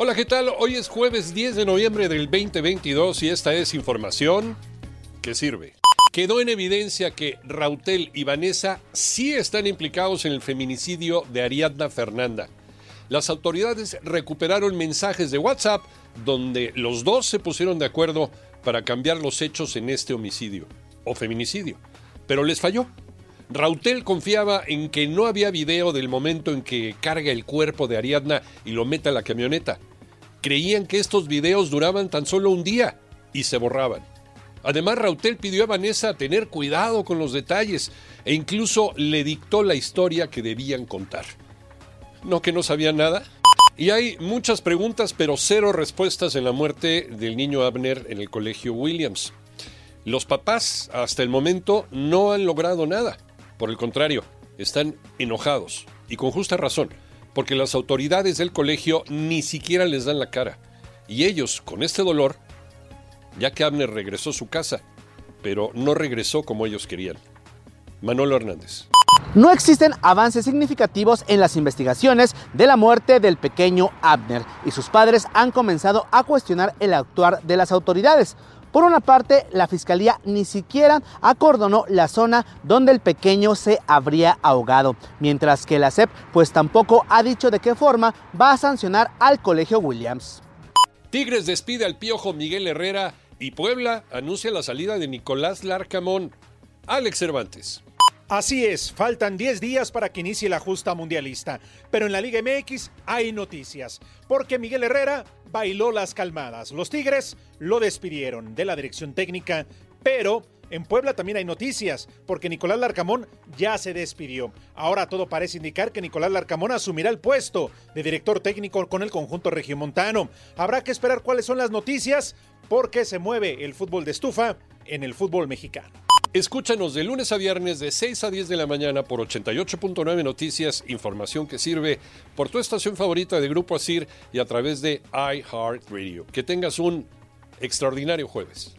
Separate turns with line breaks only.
Hola, ¿qué tal? Hoy es jueves 10 de noviembre del 2022 y esta es información que sirve. Quedó en evidencia que Rautel y Vanessa sí están implicados en el feminicidio de Ariadna Fernanda las autoridades recuperaron mensajes de WhatsApp donde los dos se pusieron de acuerdo para cambiar los hechos en este homicidio o feminicidio, pero les falló. Rautel confiaba en que no había video del momento en que carga el cuerpo de Ariadna y lo mete a la camioneta. Creían que estos videos duraban tan solo un día y se borraban. Además, Rautel pidió a Vanessa tener cuidado con los detalles e incluso le dictó la historia que debían contar. ¿No que no sabía nada? Y hay muchas preguntas, pero cero respuestas en la muerte del niño Abner en el colegio Williams. Los papás, hasta el momento, no han logrado nada. Por el contrario, están enojados, y con justa razón, porque las autoridades del colegio ni siquiera les dan la cara. Y ellos, con este dolor, ya que Abner regresó a su casa, pero no regresó como ellos querían. Manolo Hernández.
No existen avances significativos en las investigaciones de la muerte del pequeño Abner y sus padres han comenzado a cuestionar el actuar de las autoridades. Por una parte, la fiscalía ni siquiera acordonó la zona donde el pequeño se habría ahogado, mientras que la SEP pues tampoco ha dicho de qué forma va a sancionar al colegio Williams.
Tigres despide al piojo Miguel Herrera y Puebla anuncia la salida de Nicolás Larcamón. Alex Cervantes.
Así es, faltan 10 días para que inicie la justa mundialista, pero en la Liga MX hay noticias, porque Miguel Herrera bailó las calmadas. Los Tigres lo despidieron de la dirección técnica, pero en Puebla también hay noticias, porque Nicolás Larcamón ya se despidió. Ahora todo parece indicar que Nicolás Larcamón asumirá el puesto de director técnico con el conjunto regiomontano. Habrá que esperar cuáles son las noticias, porque se mueve el fútbol de estufa en el fútbol mexicano.
Escúchanos de lunes a viernes de 6 a 10 de la mañana por 88.9 Noticias, información que sirve por tu estación favorita de Grupo Asir y a través de iHeartRadio. Que tengas un extraordinario jueves.